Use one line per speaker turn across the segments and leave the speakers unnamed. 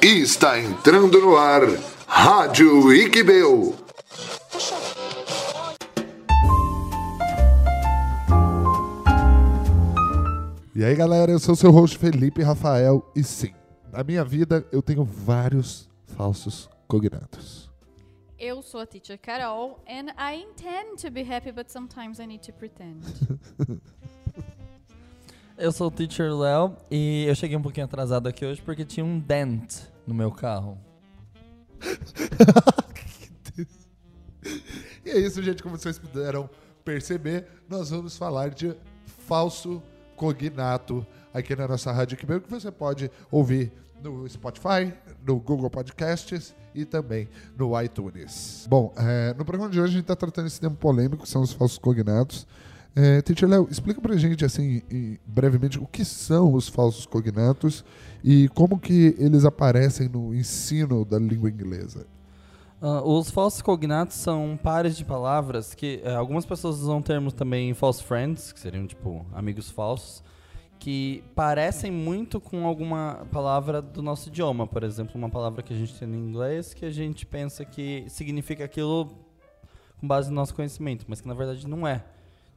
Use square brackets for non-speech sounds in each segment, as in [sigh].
Está entrando no ar Rádio Iquebeu.
E aí galera, eu sou seu host Felipe Rafael e sim, na minha vida eu tenho vários falsos cognatos.
Eu sou a teacher Carol and I intend to be happy but sometimes I need to pretend. [laughs]
Eu sou o teacher Léo e eu cheguei um pouquinho atrasado aqui hoje porque tinha um dent no meu carro. [laughs]
e é isso, gente, como vocês puderam perceber, nós vamos falar de falso cognato aqui na nossa rádio que que você pode ouvir no Spotify, no Google Podcasts e também no iTunes. Bom, é, no programa de hoje a gente está tratando esse tema polêmico, que são os falsos cognatos. É, Léo, explica pra gente, assim, brevemente, o que são os falsos cognatos e como que eles aparecem no ensino da língua inglesa.
Uh, os falsos cognatos são pares de palavras que uh, algumas pessoas usam termos também false friends, que seriam tipo amigos falsos, que parecem muito com alguma palavra do nosso idioma. Por exemplo, uma palavra que a gente tem no inglês que a gente pensa que significa aquilo com base no nosso conhecimento, mas que na verdade não é.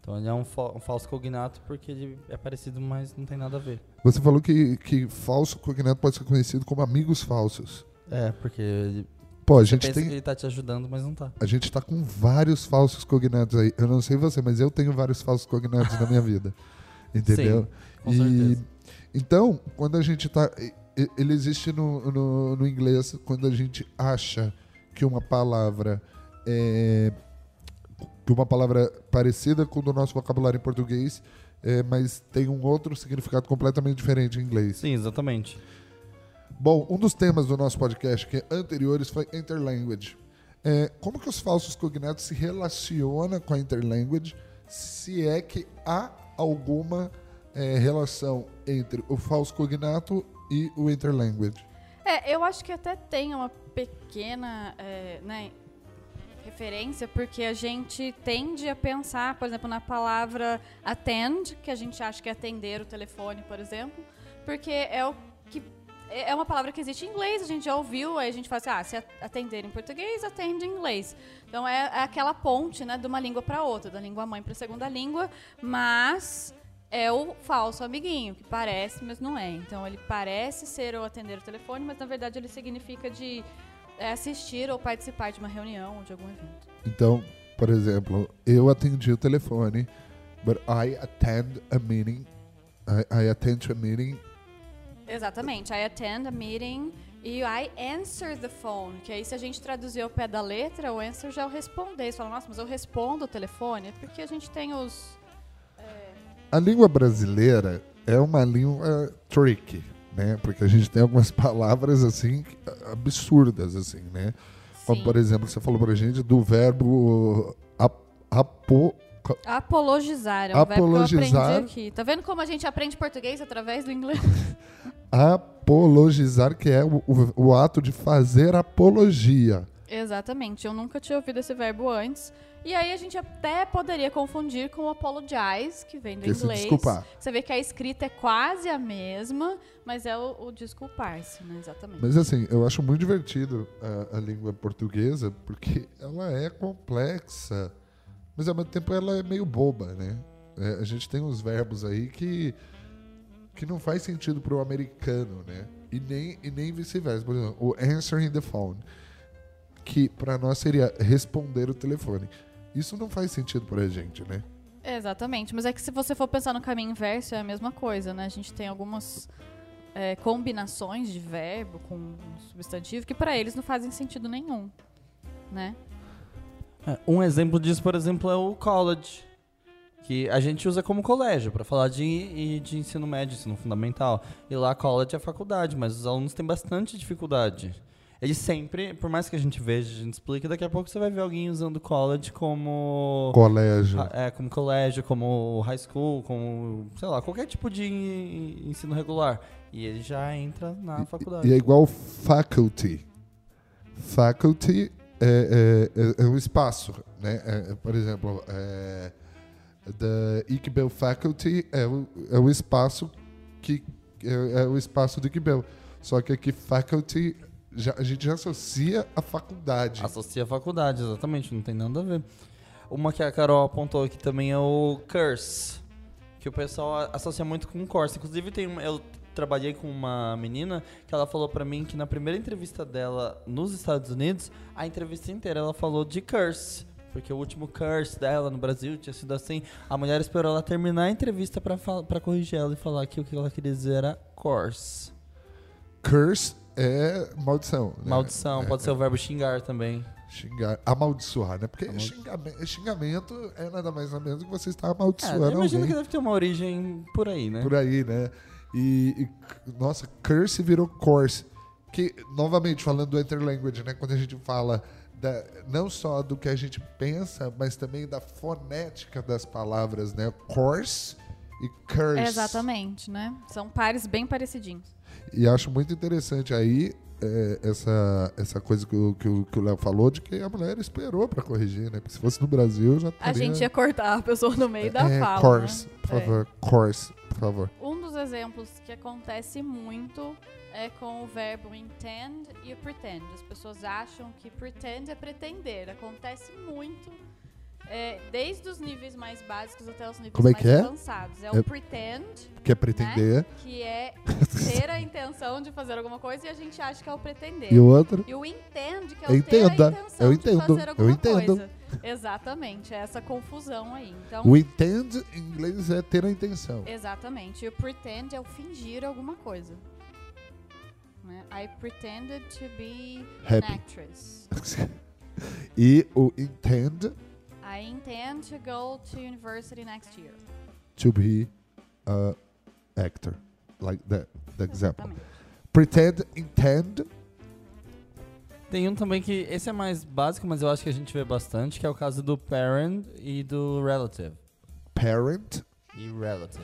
Então ele é um, fa um, falso cognato porque ele é parecido, mas não tem nada a ver.
Você falou que, que falso cognato pode ser conhecido como amigos falsos.
É, porque ele,
Pô, a gente tem...
que ele está te ajudando, mas não está.
A gente está com vários falsos cognatos aí. Eu não sei você, mas eu tenho vários falsos cognatos na minha vida. [laughs] Entendeu? Sim,
com e, certeza.
Então, quando a gente está... Ele existe no, no, no inglês quando a gente acha que uma palavra é que uma palavra parecida com o do nosso vocabulário em português, é, mas tem um outro significado completamente diferente em inglês.
Sim, exatamente.
Bom, um dos temas do nosso podcast que é anteriores foi interlanguage. É, como que os falsos cognatos se relacionam com a interlanguage, se é que há alguma é, relação entre o falso cognato e o interlanguage?
É, eu acho que até tem uma pequena é, né, referência porque a gente tende a pensar, por exemplo, na palavra attend, que a gente acha que é atender o telefone, por exemplo, porque é o que é uma palavra que existe em inglês, a gente já ouviu, aí a gente fala assim, ah, se atender em português, atende em inglês. Então é, é aquela ponte, né, de uma língua para outra, da língua mãe para a segunda língua, mas é o falso amiguinho, que parece, mas não é. Então ele parece ser o atender o telefone, mas na verdade ele significa de é assistir ou participar de uma reunião ou de algum evento.
Então, por exemplo, eu atendi o telefone, but I attend a meeting. I, I attend a meeting.
Exatamente, I attend a meeting e I answer the phone, que aí se a gente traduzir ao pé da letra, o answer já é o responder. Você fala, nossa, mas eu respondo o telefone? É porque a gente tem os... É...
A língua brasileira é uma língua tricky né? Porque a gente tem algumas [laughs] palavras assim absurdas assim, né? Como por exemplo, você falou pra gente do verbo ap apo
Apologizar, é um Apologizar. verbo que eu aprendi aqui. Tá vendo como a gente aprende português através do inglês? [laughs]
Apologizar, que é o, o, o ato de fazer apologia.
Exatamente. Eu nunca tinha ouvido esse verbo antes. E aí a gente até poderia confundir com apologize, que vem do que inglês.
desculpar.
Você vê que a escrita é quase a mesma, mas é o, o desculpar-se, né? Exatamente.
Mas assim, eu acho muito divertido a, a, língua portuguesa, porque ela é complexa, mas ao mesmo tempo ela é meio boba, né? É, a gente tem uns verbos aí que, que não faz sentido para o americano, né? E nem, e nem vice-versa. Por exemplo, o answering the phone, que para nós seria responder o telefone. Isso não faz sentido pra gente, né?
Exatamente, mas é que se você for pensar no caminho inverso, é a mesma coisa, né? A gente tem algumas é, combinações de verbo com substantivo que para eles não fazem sentido nenhum, né?
É, um exemplo disso, por exemplo, é o college, que a gente usa como colégio para falar de, de ensino médio, ensino fundamental. E lá college é faculdade, mas os alunos têm bastante dificuldade ele sempre, por mais que a gente veja, a gente explique, daqui a pouco você vai ver alguém usando college como.
Colégio.
É, como colégio, como high school, como, sei lá, qualquer tipo de ensino regular. E ele já entra na faculdade.
E é igual faculty. Faculty é, é, é um espaço, né? É, por exemplo, é, the Iqbel Faculty é o, é o espaço que é, é o espaço do Iqbel. Só que aqui faculty, já- a gente já associa a faculdade.
Associa a faculdade, exatamente, não tem nada a ver. Uma que a Carol apontou aqui também é o curse, que o pessoal associa muito com curse. Inclusive, tem uma, eu trabalhei com uma menina que ela falou pra mim que na primeira entrevista dela nos Estados Unidos, a entrevista inteira ela falou de curse. Porque o último curse dela no Brasil tinha sido assim. A mulher esperou ela terminar a entrevista pra corrigir ela e falar que o que ela queria dizer era curse.
Curse é maldição. né?
Maldição,
É,
pode ser o verbo xingar também.
Xingar, amaldiçoar, né? Porque
Amaldi-
xingamento, xingamento é nada mais nada menos que você está
É,
amaldiçoando
eu imagino
alguém
que deve ter uma origem por aí, né?
por aí, né? E, e, nossa, curse virou course. Que, novamente, falando do interlanguage, né? Quando a gente fala da- não só do que a gente pensa, mas também da fonética das palavras, né? Course e curse.
Exatamente, né? São pares bem parecidinhos.
E acho muito interessante aí é, essa, essa coisa que o que o que o Léo falou de que a mulher esperou pra corrigir, né? Porque se fosse no Brasil já
A
teria...
gente ia cortar a pessoa no meio da
é,
fala.
course,
né?
por
É.
favor. Course, por favor.
Um dos exemplos que acontece muito é com o verbo intend e o pretend. As pessoas acham que pretend é pretender. Acontece muito, é, desde os níveis mais básicos até os níveis
Como é
mais
que é?
avançados. É,
É-
o pretend,
Quer pretender.
que é ter a intenção de fazer alguma coisa e a gente acha que é o pretender.
E o outro?
E o entende, que é
Eu
o ter
entenda,
a intenção
eu
de
entendo,
fazer
eu
alguma
entendo.
coisa. Exatamente, é essa confusão aí. Então,
O intend em inglês é ter a intenção.
Exatamente. E o pretend é o fingir alguma coisa. Né? I pretended to be
Happy.
an actress. [laughs]
e o intend
I intend to go to university next year.
to be a actor. Like that, the example. Pretend, intend.
Tem um também que esse é mais básico, mas eu acho que a gente vê bastante, que é o caso do parent e do relative.
Parent.
E relative.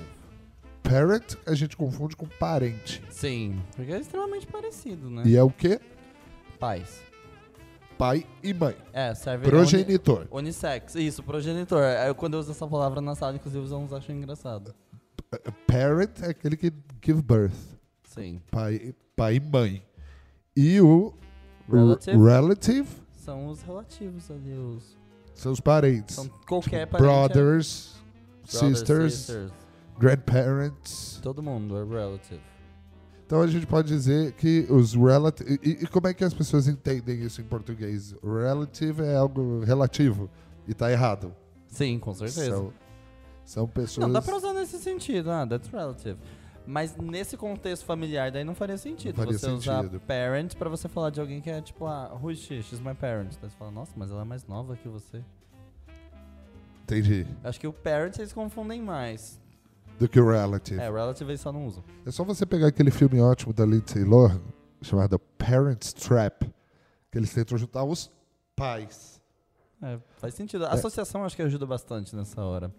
Parent a gente confunde com parente.
Sim, porque é extremamente parecido, né?
E é o quê?
Pais.
Pai e mãe.
É, serve
Progenitor.
uni- unissex. Isso, progenitor. É, quando eu uso essa palavra na sala, inclusive, os alunos acham engraçado.
Parent é aquele que give birth.
Sim.
Pai, pai e mãe. E o
Relative
r- relative
são os relativos ali, os...
são os parentes.
São qualquer parente. é-
Brothers,
brothers,
sisters,
sisters,
grandparents.
Todo mundo é relative.
Então a gente pode dizer que os relative. E, e como é que as pessoas entendem isso em português? Relative é algo relativo e tá errado.
Sim, com certeza.
São, são pessoas.
Não, dá pra usar nesse sentido, ah, that's relative. Mas nesse contexto familiar, daí não faria sentido
Não faria
você usar
sentido.
parent pra você falar de alguém que é tipo, ah, who is she? She's my parent. Daí você fala, nossa, mas ela é mais nova que você.
Entendi.
Acho que o parent eles confundem mais.
Do que o relative.
É, relative eles só não usam.
É só você pegar aquele filme ótimo da Lindsay Lohan, chamado Parents Trap, que eles tentam juntar os pais.
É, faz sentido. A associação acho que ajuda bastante nessa hora.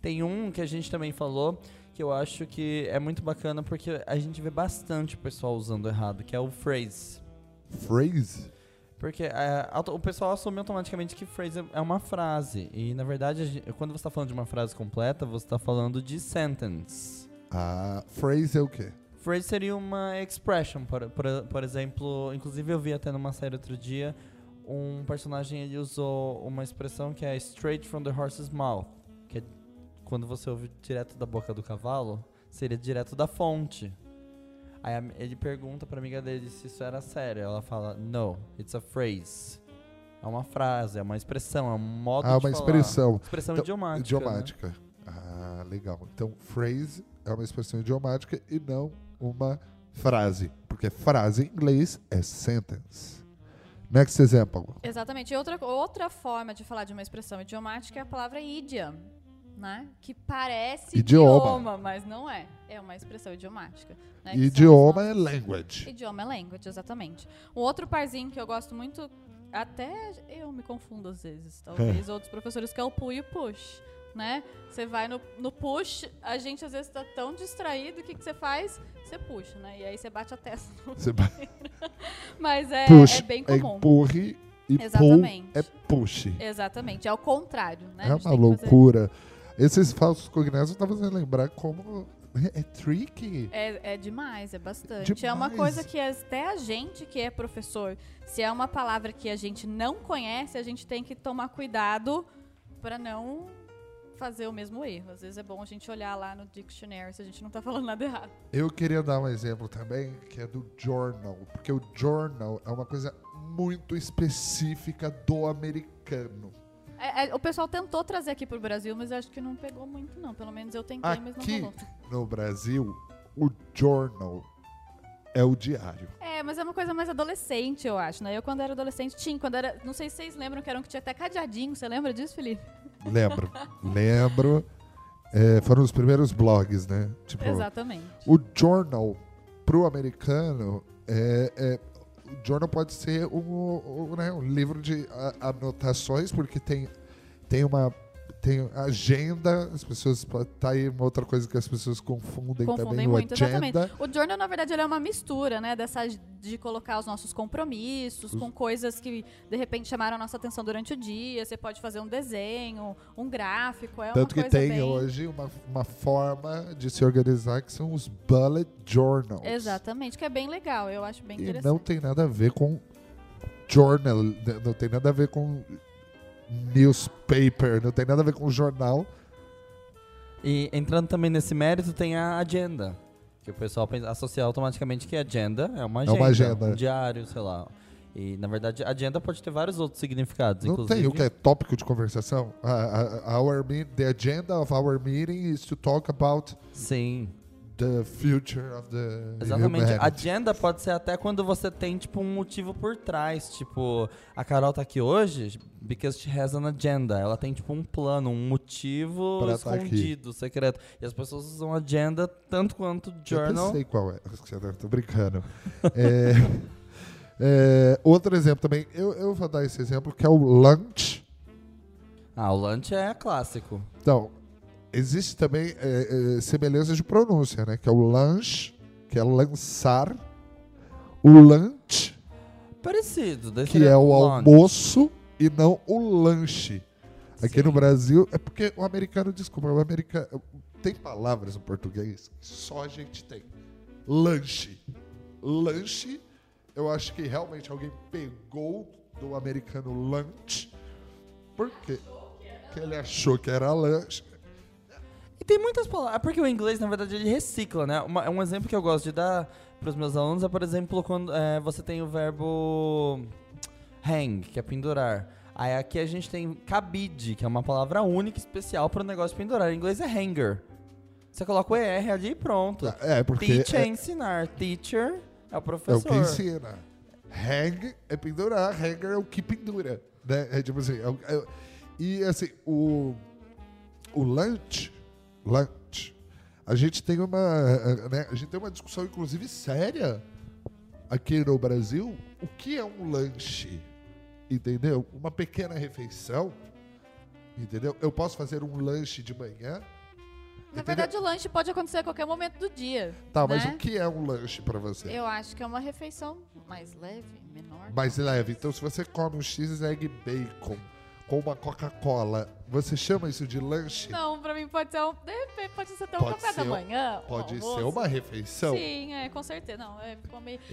Tem um que a gente também falou que eu acho que é muito bacana porque a gente vê bastante o pessoal usando errado, que é o phrase.
Phrase?
Porque é, o pessoal assume automaticamente que phrase é uma frase. E na verdade, quando você está falando de uma frase completa, você está falando de sentence.
Ah, phrase é o quê?
Phrase seria uma expression, por, por, por exemplo. Inclusive, eu vi até numa série outro dia um personagem ele usou uma expressão que é straight from the horse's mouth, que é quando você ouve direto da boca do cavalo, seria direto da fonte. Aí ele pergunta pra amiga dele se isso era sério. Ela fala, no, it's a phrase. É uma frase, é uma expressão, é um modo
Ah,
de
uma
falar.
expressão.
Expressão
Então,
idiomática. né?
Idiomática. Ah, legal. Então, phrase é uma expressão idiomática e não uma frase. Porque frase em inglês é sentence. Next example.
Exatamente. E outra, outra forma de falar de uma expressão idiomática é a palavra idiom, né? Que parece
Idioma.
idioma, mas não é. É uma expressão idiomática. Né?
Idioma é language.
Idioma é language, exatamente. Um outro parzinho que eu gosto muito, até eu me confundo às vezes, talvez [laughs] outros professores, que é o pull e o push, né? Você vai no, no push, a gente às vezes tá tão distraído, o que, que você faz? Você puxa, né? E aí você bate a testa. no-
Você vai- [laughs]
Mas é,
push
é bem
é
comum.
empurre e pull
Exatamente.
é push.
Exatamente, é o contrário, né?
É uma
que fazer-
loucura. Esses falsos cognatos estão fazendo lembrar como É, é tricky.
É, é demais, é bastante.
Demais.
É uma coisa que até a gente que é professor, se é uma palavra que a gente não conhece, a gente tem que tomar cuidado para não fazer o mesmo erro. Às vezes é bom a gente olhar lá no dictionary se a gente não tá falando nada errado.
Eu queria dar um exemplo também, que é do journal, porque o journal é uma coisa muito específica do americano.
É, é, o pessoal tentou trazer aqui pro Brasil, mas eu acho que não pegou muito, não. Pelo menos eu tentei, mas não
Aqui
rolou.
no Brasil, o journal é o diário.
É, mas é uma coisa mais adolescente, eu acho, né? Eu, quando era adolescente, tinha. Quando era. Não sei se vocês lembram que era um que tinha até cadeadinho. Você lembra disso, Felipe?
Lembro, lembro. É, foram os primeiros blogs, né? Tipo,
Exatamente.
o journal pro americano é, é- o journal pode ser um, um, né, um livro de anotações porque tem tem uma tem agenda as pessoas tá aí uma outra coisa que as pessoas confundem,
Confundem
também
muito,
o agenda
exatamente. O journal, na verdade, ele é uma mistura, né? Dessa, de colocar os nossos compromissos com coisas que, de repente, chamaram a nossa atenção durante o dia. Você pode fazer um desenho, um gráfico. É
tanto que tem
bem...
hoje uma, uma forma de se organizar que são os bullet journals
Exatamente, que é bem legal. Eu acho bem
e
interessante.
não tem nada a ver com journal né, não tem nada a ver com newspaper não tem nada a ver com jornal
E entrando também nesse mérito, tem a agenda. Que o pessoal associa automaticamente que agenda é uma
É
agenda.
uma agenda.
Um diário, sei lá. E, na verdade, agenda pode ter vários outros significados,
Não
inclusive.
tem o que é tópico de conversação. A- a- our the agenda of our meeting is to talk about
Sim,
the future of the
exatamente.
humanity.
Agenda pode ser até quando você tem, tipo, um motivo por trás. Tipo, a Carol tá aqui hoje because she has an agenda. Ela tem, tipo, um plano, um motivo
Pra tá
escondido, secreto. E as pessoas usam agenda tanto quanto
Eu
journal.
até sei qual é. [laughs] Tô brincando. É, [laughs] é, outro exemplo também. Eu, eu vou dar esse exemplo que é o lunch.
Ah, o lunch é clássico.
Então, existe também é, é, semelhança de pronúncia, né? Que é o lunch, que é lançar. O lunch,
Parecido.
que é o
lunch.
almoço e não o lanche. Aqui no Brasil, é porque o americano, desculpa, o americano tem palavras no português que só a gente tem. Lanche. Lanche, eu acho que realmente alguém pegou do americano lunch, porque que ele achou que era lanche.
E tem muitas palavras. Porque o inglês, na verdade, ele recicla, né? Uma- um exemplo que eu gosto de dar para os meus alunos é, por exemplo, quando é, você tem o verbo hang, que é pendurar. Aí aqui a gente tem cabide, que é uma palavra única, especial para o negócio pendurar. Em inglês é hanger. Você coloca o ER ali e pronto.
É, porque
Teach é,
é,
ensinar. Teacher é o
é o
professor.
que ensina. Hang é pendurar, hanger é o que pendura. Né? É tipo assim. é é e assim, o, o lunch, lunch, a gente tem uma. eh, Né, a gente tem uma discussão, inclusive, séria aqui no Brasil. O que é um lanche? Entendeu? Uma pequena refeição. Entendeu? Eu posso fazer um lanche de manhã.
Na
Entendeu?
verdade, o lanche pode acontecer a qualquer momento do dia.
Tá, mas
né?
o que é um lanche pra você?
Eu acho que é uma refeição mais leve, menor.
mais leve. Então, se você come um X egg bacon com uma Coca-Cola, você chama isso de lanche?
Não, pra mim pode ser um. De repente, pode ser até um
Pode
café da
um-
manhã. um
Pode
almoço.
ser uma refeição.
Sim, é, com certeza. Não, é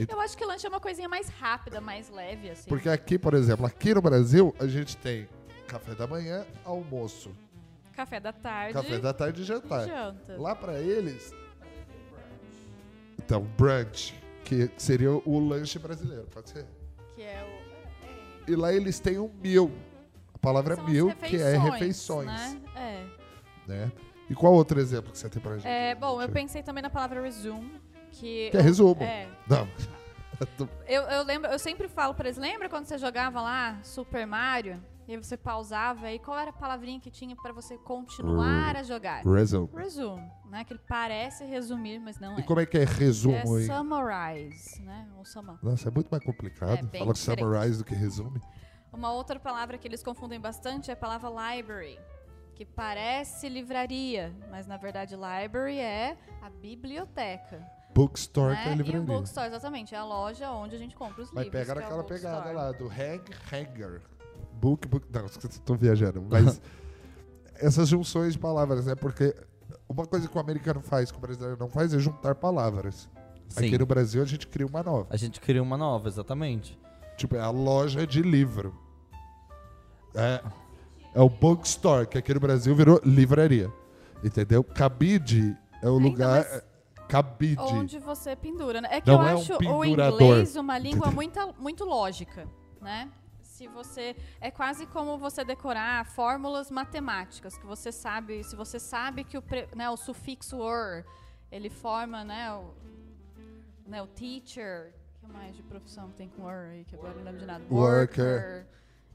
Eu acho que lanche é uma coisinha mais rápida, mais leve, assim.
Porque aqui, por exemplo, aqui no Brasil, a gente tem café da manhã, almoço,
Café da tarde.
café da tarde e
e
jantar.
janta.
Lá pra eles. Então, brunch, que seria o lanche brasileiro, pode ser?
Que é o.
E lá eles têm um meal. A palavra
São
meal, que é refeições.
Né? É.
Né? E qual outro exemplo que você tem pra gente?
É, bom, eu pensei também na palavra resume, que...
Que é resumo.
É.
Não. [laughs]
Eu, eu lembro, eu sempre falo pra eles, lembra quando você jogava lá Super Mario? E aí você pausava, e qual era a palavrinha que tinha pra você continuar a jogar?
Resume.
Resume, né? Que ele parece resumir, mas não
E
é.
como é que é resumo
é
aí?
summarize, né? Ou summa.
Nossa, é muito mais complicado
É bem
falar
diferente.
summarize do que resume.
Uma outra palavra que eles confundem bastante é a palavra library, que parece livraria, mas na verdade library é a biblioteca.
Bookstore
né?
que é
E o
livraria.
bookstore, exatamente, é a loja onde a gente compra os
Mas
livros.
pega
que é o
naquela pegada lá do hang, hanger. Book, book. Não, estou viajando. Mas [laughs] essas junções de palavras, né? Porque uma coisa que o americano faz que o brasileiro não faz é juntar palavras.
Sim.
Aqui no Brasil a gente cria uma nova.
A gente cria uma nova, exatamente.
Tipo, é a loja de livro. É, é o bookstore, que aqui no Brasil virou livraria. Entendeu? Cabide é o
Ainda
lugar.
mais-
é, Cabide.
Onde você pendura, né? É que
Não
eu
é um
acho o
pendurador.
inglês uma língua muito, muito lógica, né? Se você é quase como você decorar fórmulas matemáticas que você sabe, se você sabe que o, né, o sufixo or ele forma, né, o, né, o teacher, o que mais de profissão que tem com or aí que agora não lembro de nada.
Worker.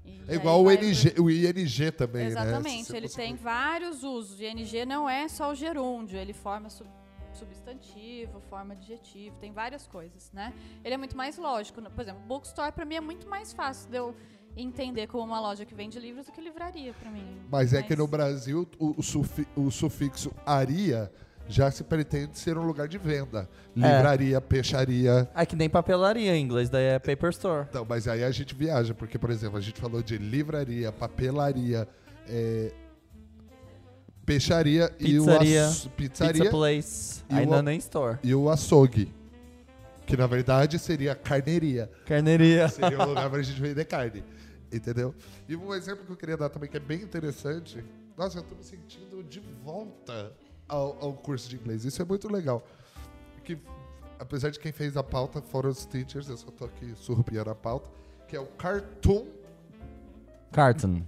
E
É igual o
vai
NG, o ING também, né?
Exatamente,
Se
ele tem vários usos. O ING não é só o gerúndio, ele forma sub- substantivo, forma adjetivo, tem várias coisas, né? Ele é muito mais lógico. Por exemplo, bookstore para mim é muito mais fácil de eu entender como uma loja que vende livros do que livraria para mim.
Mas é que no Brasil o, o sufi- o sufixo aria já se pretende ser um lugar de venda. Livraria, peixaria.
É que nem papelaria em inglês, daí é paper store.
Então, mas aí a gente viaja, porque, por exemplo, a gente falou de livraria, papelaria, é, peixaria e o
Pizzaria, Pizza
pizzaria
place,
E o-
ainda nem store.
e o açougue. Que na verdade seria carneiria.
Carneiria.
Seria o [laughs] lugar pra gente vender carne. Entendeu? E um exemplo que eu queria dar também, que é bem interessante. Nossa, eu tô me sentindo de volta ao, ao curso de inglês. Isso é muito legal. Que, apesar de quem fez a pauta foram os teachers, eu só tô aqui surrupiando a pauta, que é o cartoon,
Carton.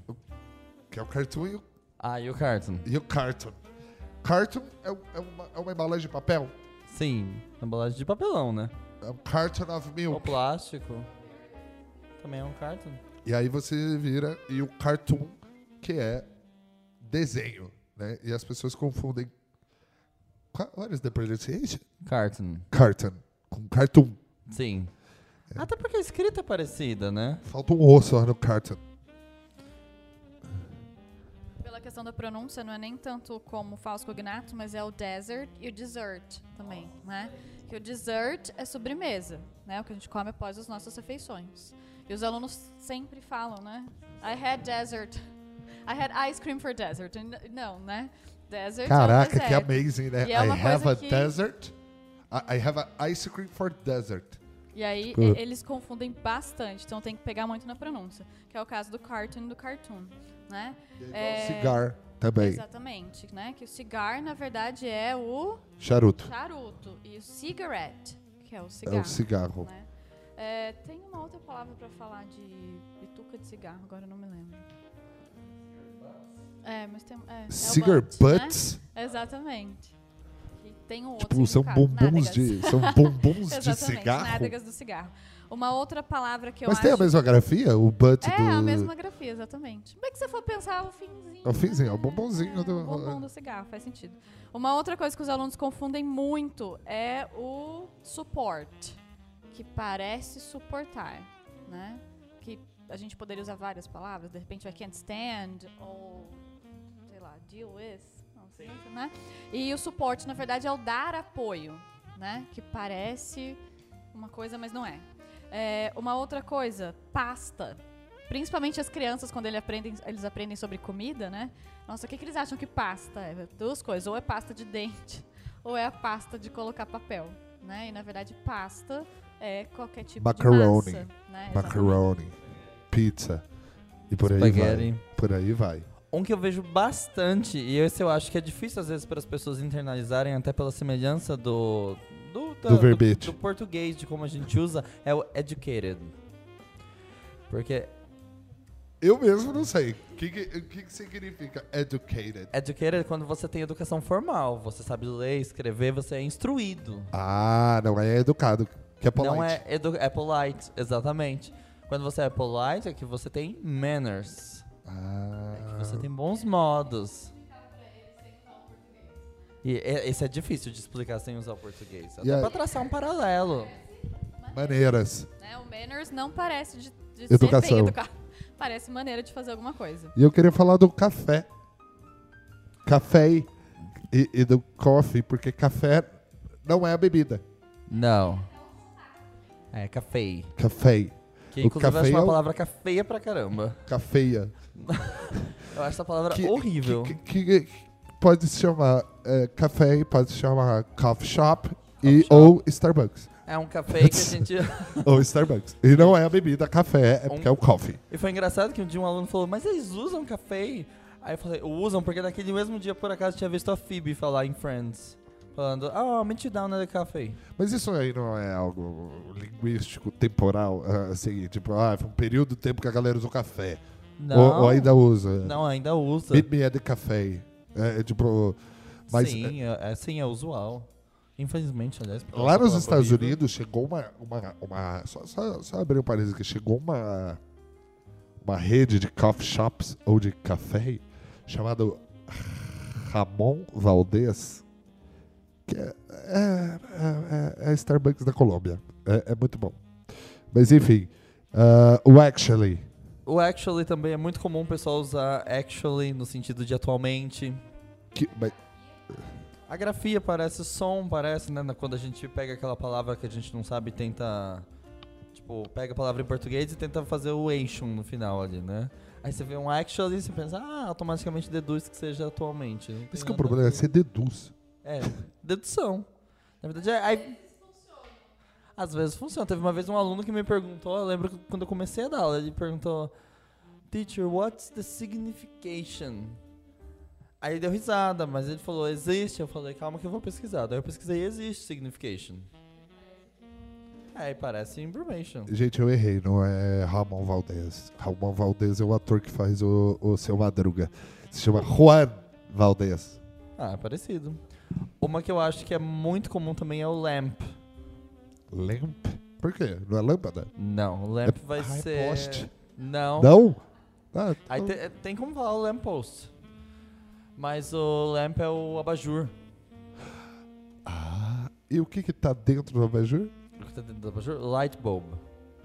que é o cartoon e o,
Ah, e o carton?
e o cartoon. Cartoon é, é uma, é uma embalagem de papel.
Sim, embalagem de papelão, né?
É um carton of milk.
plástico. Também é um carton.
E aí você vira e o cartoon, que é desenho, né? E as pessoas confundem. What is the pronunciation?
Carton.
Cartoon. Com cartoon.
Sim. Até porque a escrita é parecida, né?
Falta um O só no cartoon.
Pela questão da pronúncia, não é nem tanto como falso cognato, mas é o desert e o dessert também, né? Que o dessert é sobremesa, né? O que a gente come após as nossas refeições. E os alunos sempre falam, né? I had dessert. I had ice cream for dessert. N- Não, né? Desert
Caraca,
é
que amazing, né?
E é
I have a
que-
desert. I have a ice cream for desert.
E aí
Tipo-
eles confundem bastante, então tem que pegar muito na pronúncia. Que é o caso do cartoon e do cartoon, né? É,
Cigar também.
Exatamente, né? Que o cigar, na verdade, é o
Charuto.
charuto. E o cigarette, que é o
É
cigarro.
o cigarro.
né? É, tem uma outra palavra pra falar de bituca de cigarro, agora eu não me lembro. É, mas tem. É, é o
Cigar
butt, né?
butts.
Exatamente. E tem um outro
Tipo, são
nádegas. [laughs]
de. São bombuns de cigarro.
nádegas do cigarro. Uma outra palavra que eu
Mas
acho...
tem a mesma grafia? O butt
É,
do.
a mesma grafia, exatamente. Bem que você for pensar o finzinho.
É o finzinho, é o
né?
bombonzinho do-
O bombom do cigarro, faz sentido. Uma outra coisa que os alunos confundem muito é o support, que parece suportar, né? Que a gente poderia usar várias palavras, de repente I can't stand, ou, deal with, não sei, né? E o support, na verdade, é o dar apoio, né? Que parece uma coisa, mas não é. É, uma outra coisa, pasta. Principalmente as crianças, quando ele aprendem, eles aprendem sobre comida, né? Nossa, o que, que eles acham que pasta é? Duas coisas. Ou é pasta de dente, [laughs] ou é a pasta de colocar papel. Né? E, na verdade, pasta é qualquer tipo
Macaroni.
de massa. Né?
Macaroni. Pizza. E por aí
Spaghetti.
vai. Por aí vai.
Um que eu vejo bastante, e esse eu acho que é difícil às vezes para as pessoas internalizarem, até pela semelhança do. Do, da-
Do verbete.
do português, de como a gente usa, é o educated. Porque
Eu mesmo não sei. O que, que, que significa educated?
educated é quando você tem educação formal. Você sabe ler, escrever, você é instruído.
Ah, não é educado. Que é polite.
Não é, edu é polite, exatamente. Quando você é polite, é que você tem manners.
Ah,
que Você tem bons modos. E é- esse é difícil de explicar sem usar o português. Até
E a-
pra traçar um paralelo.
maneiras.
Né? O manners não parece de, de
Educação.
educado. [laughs] Parece maneira de fazer alguma coisa.
E eu queria falar do café. Café e, e do coffee, porque café não é a bebida.
Não. É café.
Café.
Que
O
inclusive eu acho
é
uma
o-
palavra cafeia pra caramba.
Cafeia. [laughs]
Eu acho essa palavra
Que-
horrível.
Que, que- que- pode se chamar é, café, pode se chamar coffee shop, e, ou Starbucks.
É um café que a [laughs] gente.
ou Starbucks. E não é a bebida café, é
Um-
porque é o coffee.
e foi engraçado que um dia um aluno falou, mas eles usam café? Aí eu falei, usam, porque naquele mesmo dia, por acaso, tinha visto a Phoebe falar em Friends. Falando, oh, meet you down the café.
Mas isso aí não é algo linguístico, temporal, ah, assim, tipo, ah, foi um período de tempo que a galera usou café.
Não,
Ou, ou ainda usa.
não, ainda usa.
Meet me at the café. É, é tipo. Mas
sim, é, é, sim, é usual. Infelizmente, aliás.
lá nos Estados
horrível.
Unidos chegou uma. uma, uma só, só, só abrir um parênteses aqui. Chegou uma. Uma rede de coffee shops ou de café chamado Ramon Valdez. Que é, é, é, é Starbucks da Colômbia. É, é muito bom. Mas enfim. ah, o Actually.
O actually também é muito comum o pessoal usar actually no sentido de atualmente.
Que, mas-
A grafia parece som, parece, né? Quando a gente pega aquela palavra que a gente não sabe e tenta. Tipo, pega a palavra em português e tenta fazer o ation no final ali, né? Aí você vê um actually e você pensa, ah, automaticamente deduz que seja atualmente.
Esse que é o problema,
ver.
você deduz.
É, dedução. Na verdade, é, aí, às vezes funciona. Teve uma vez um aluno que me perguntou, eu lembro que quando eu comecei a dar aula, ele perguntou, Teacher, what's the signification? Aí ele deu risada, mas ele falou, existe. Eu falei, calma que eu vou pesquisar. Daí eu pesquisei, existe signification. Aí parece information.
Gente, eu errei, não é Ramon Valdez. Ramon Valdez é o ator que faz o, o seu Madruga. Se chama Juan Valdez.
Ah, é parecido. Uma que eu acho que é muito comum também é o lamp.
Lamp? Por quê? Não é lâmpada?
Não, o lamp
É-
vai
ah, é
ser...
poste.
Não.
Não? Ah,
Aí
então-
te- tem como falar o lamppost. Mas o lamp é o abajur.
Ah, e o que que tá dentro do abajur?
O que tá dentro do abajur? Light bulb.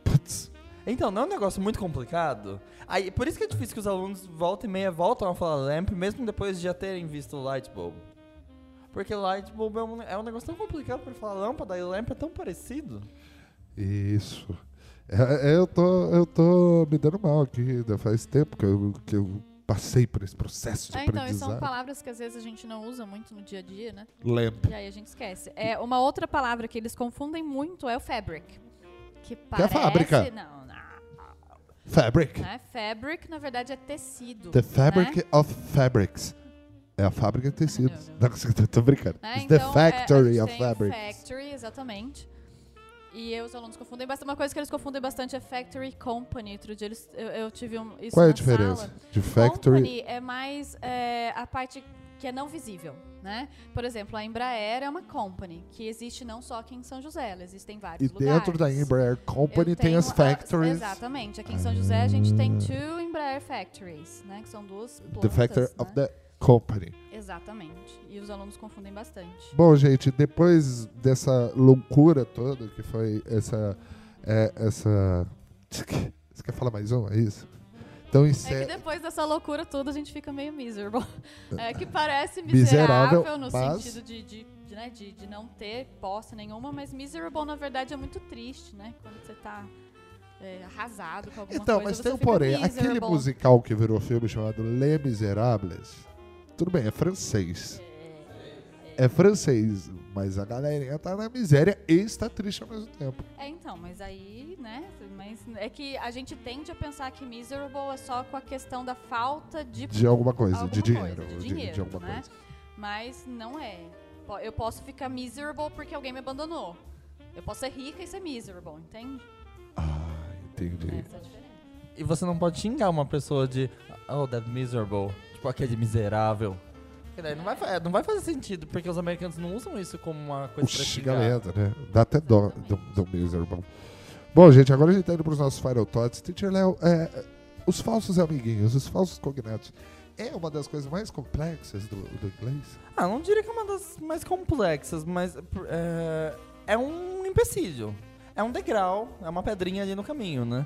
Putz.
Então, não é um negócio muito complicado. Aí, por isso que é difícil que os alunos volta e meia voltam a falar lamp, mesmo depois de já terem visto o light bulb. Porque light bulb é um, é um negócio tão complicado pra falar lâmpada, e lamp é tão parecido.
Isso. É, é, eu, tô, eu tô me dando mal aqui. Faz tempo que eu, que eu passei por esse processo de
É, então, e são palavras que às vezes a gente não usa muito no dia a dia, né?
Lamp.
E aí a gente esquece. É, uma outra palavra que eles confundem muito é o fabric. Que
é a
parece...
fábrica.
Não, não.
Fabric.
Não é fabric, na verdade é tecido.
The Fabric
né?
of Fabrics. É a fábrica de tecidos. Não, [laughs] tô- tô brincando.
Né?
It's
Então,
the
é, a
Factory of Fabrics.
Factory, exatamente. E os alunos confundem bastante. Uma coisa que eles confundem bastante é factory company. Outro dia eles, eu, eu tive um, isso
Qual é a diferença
sala.
de Factory?
Company é mais é, a parte que é não visível, né? Por exemplo, a Embraer é uma company que existe não só aqui em São José, ela existe em vários
E
lugares.
dentro da Embraer Company tem as
a-
factories.
exatamente. Aqui em São José a gente tem
Ah.
two Embraer factories, né? Que são duas
The
plantas,
factory
né?
of the company.
Exatamente. E os alunos confundem bastante.
Bom, gente, depois dessa loucura toda que foi essa. É, essa. [laughs] Você quer, falar mais um? É isso? Então,
É que depois dessa loucura toda a gente fica meio miserable. [laughs] É que parece
Miserável,
miserável no
mas-
sentido de, de, de, né, de, de não ter posse nenhuma, mas miserable na verdade é muito triste, né? Quando você tá é, arrasado com alguma
Então,
coisa.
mas
você
tem um porém. Aquele
miserable.
musical que virou filme chamado Les Miserables. Tudo bem, é francês. É francês, mas a galerinha tá na miséria e está triste ao mesmo tempo.
É, então, mas aí, né? Mas é que a gente tende a pensar que miserable é só com a questão da falta de.
De alguma coisa,
alguma
de
coisa,
dinheiro.
de
de-
dinheiro,
de alguma
né?
coisa.
Mas não é. Eu posso ficar miserable porque alguém me abandonou. Eu posso ser rica e ser miserable, entende?
Ah, entendi.
Essa é a diferença.
E você não pode xingar uma pessoa de, oh, that miserable. Tipo, aquele miserável. Daí não vai, fa- é, não vai fazer sentido, porque os americanos não usam isso como uma coisa pra xingar.
xingamento, né? Dá até dó do, do miserable. Bom, gente, agora a gente tá indo pros nossos final thoughts. Teacher Léo, é, os falsos amiguinhos, os falsos cognatos, é uma das coisas mais complexas do, do inglês?
Ah, não diria que é uma das mais complexas, mas é, é um empecilho. É um degrau, é uma pedrinha ali no caminho, né?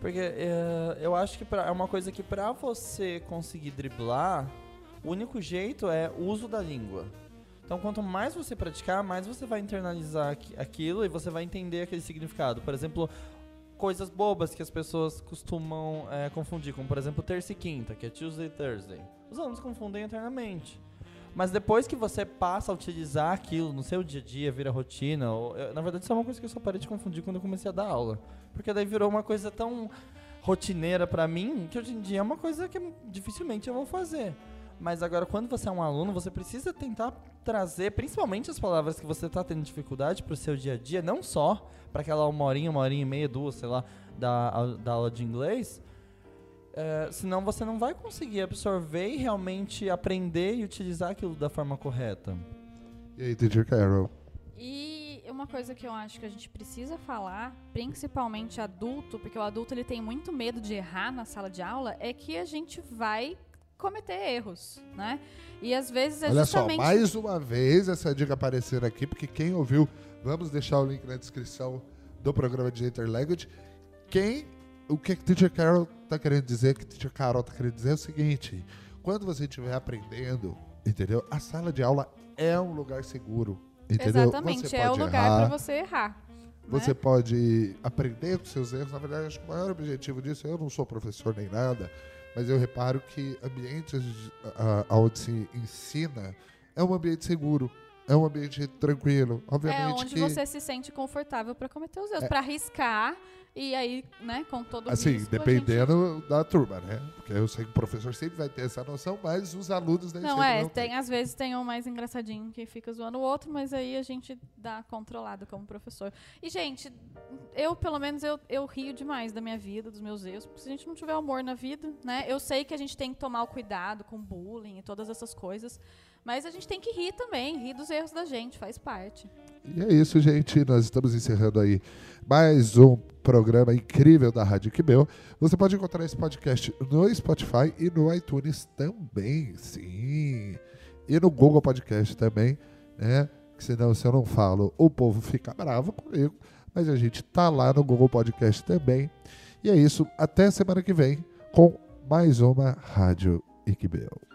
Porque é, eu acho que pra- é uma coisa que pra você conseguir driblar, o único jeito é o uso da língua. Então, quanto mais você praticar, mais você vai internalizar aqui- aquilo e você vai entender aquele significado. Por exemplo, coisas bobas que as pessoas costumam é, confundir, como por exemplo terça e quinta, que é Tuesday e Thursday. Os alunos confundem internamente. Mas depois que você passa a utilizar aquilo no seu dia a dia, vira rotina, ou, eu- na verdade isso é uma coisa que eu só parei de confundir quando eu comecei a dar aula. Porque daí virou uma coisa tão rotineira pra mim, que hoje em dia é uma coisa que dificilmente eu vou fazer. Mas agora, quando você é um aluno, você precisa tentar trazer, principalmente as palavras que você está tendo dificuldade para o seu dia a dia, não só para aquela uma horinha, uma horinha e meia, duas, sei lá, da, da aula de inglês, é, senão você não vai conseguir absorver e realmente aprender e utilizar aquilo da forma correta.
E aí, Teacher Carol?
E uma coisa que eu acho que a gente precisa falar, principalmente adulto, porque o adulto ele tem muito medo de errar na sala de aula, é que a gente vai cometer erros, né? E às vezes é
Olha só,
justamente
mais uma vez essa dica aparecendo aqui, porque quem ouviu, vamos deixar o link na descrição do programa de Interlanguage. Quem, o que a Teacher Carol tá querendo dizer, que a Teacher Carol tá querendo dizer é o seguinte, quando você estiver aprendendo, entendeu? A sala de aula é um lugar seguro, entendeu?
exatamente
Você
é o
pode
lugar
errar,
para você errar.
Você
né?
pode aprender com seus erros. Na verdade, acho que o maior objetivo disso, eu não sou professor nem nada, mas eu reparo que ambientes onde se ensina é um ambiente seguro, é um ambiente tranquilo.
É
Obviamente
onde
que,
você se sente confortável para cometer os erros, para arriscar e aí, né, com todo o
assim,
risco, a gente-
dependendo da turma, né? Porque eu sei que o professor sempre vai ter essa noção, mas os alunos nem
Não, é,
não têm.
tem, às vezes tem um mais engraçadinho que fica zoando o outro, mas aí a gente dá controlado como professor. E, gente, eu, pelo menos, eu, eu rio demais da minha vida, dos meus erros, porque se a gente não tiver amor na vida, né? Eu sei que a gente tem que tomar o cuidado com bullying e todas essas coisas, mas a gente tem que rir também, rir dos erros da gente, faz parte.
E é isso, gente. Nós estamos encerrando aí mais um programa incrível da Rádio Quibel. Você pode encontrar esse podcast no Spotify e no iTunes também, sim. E no Google Podcast também, né? Que senão, se eu não falo, o povo fica bravo comigo. Mas a gente tá lá no Google Podcast também. E é isso. Até semana que vem com mais uma Rádio Iquibel.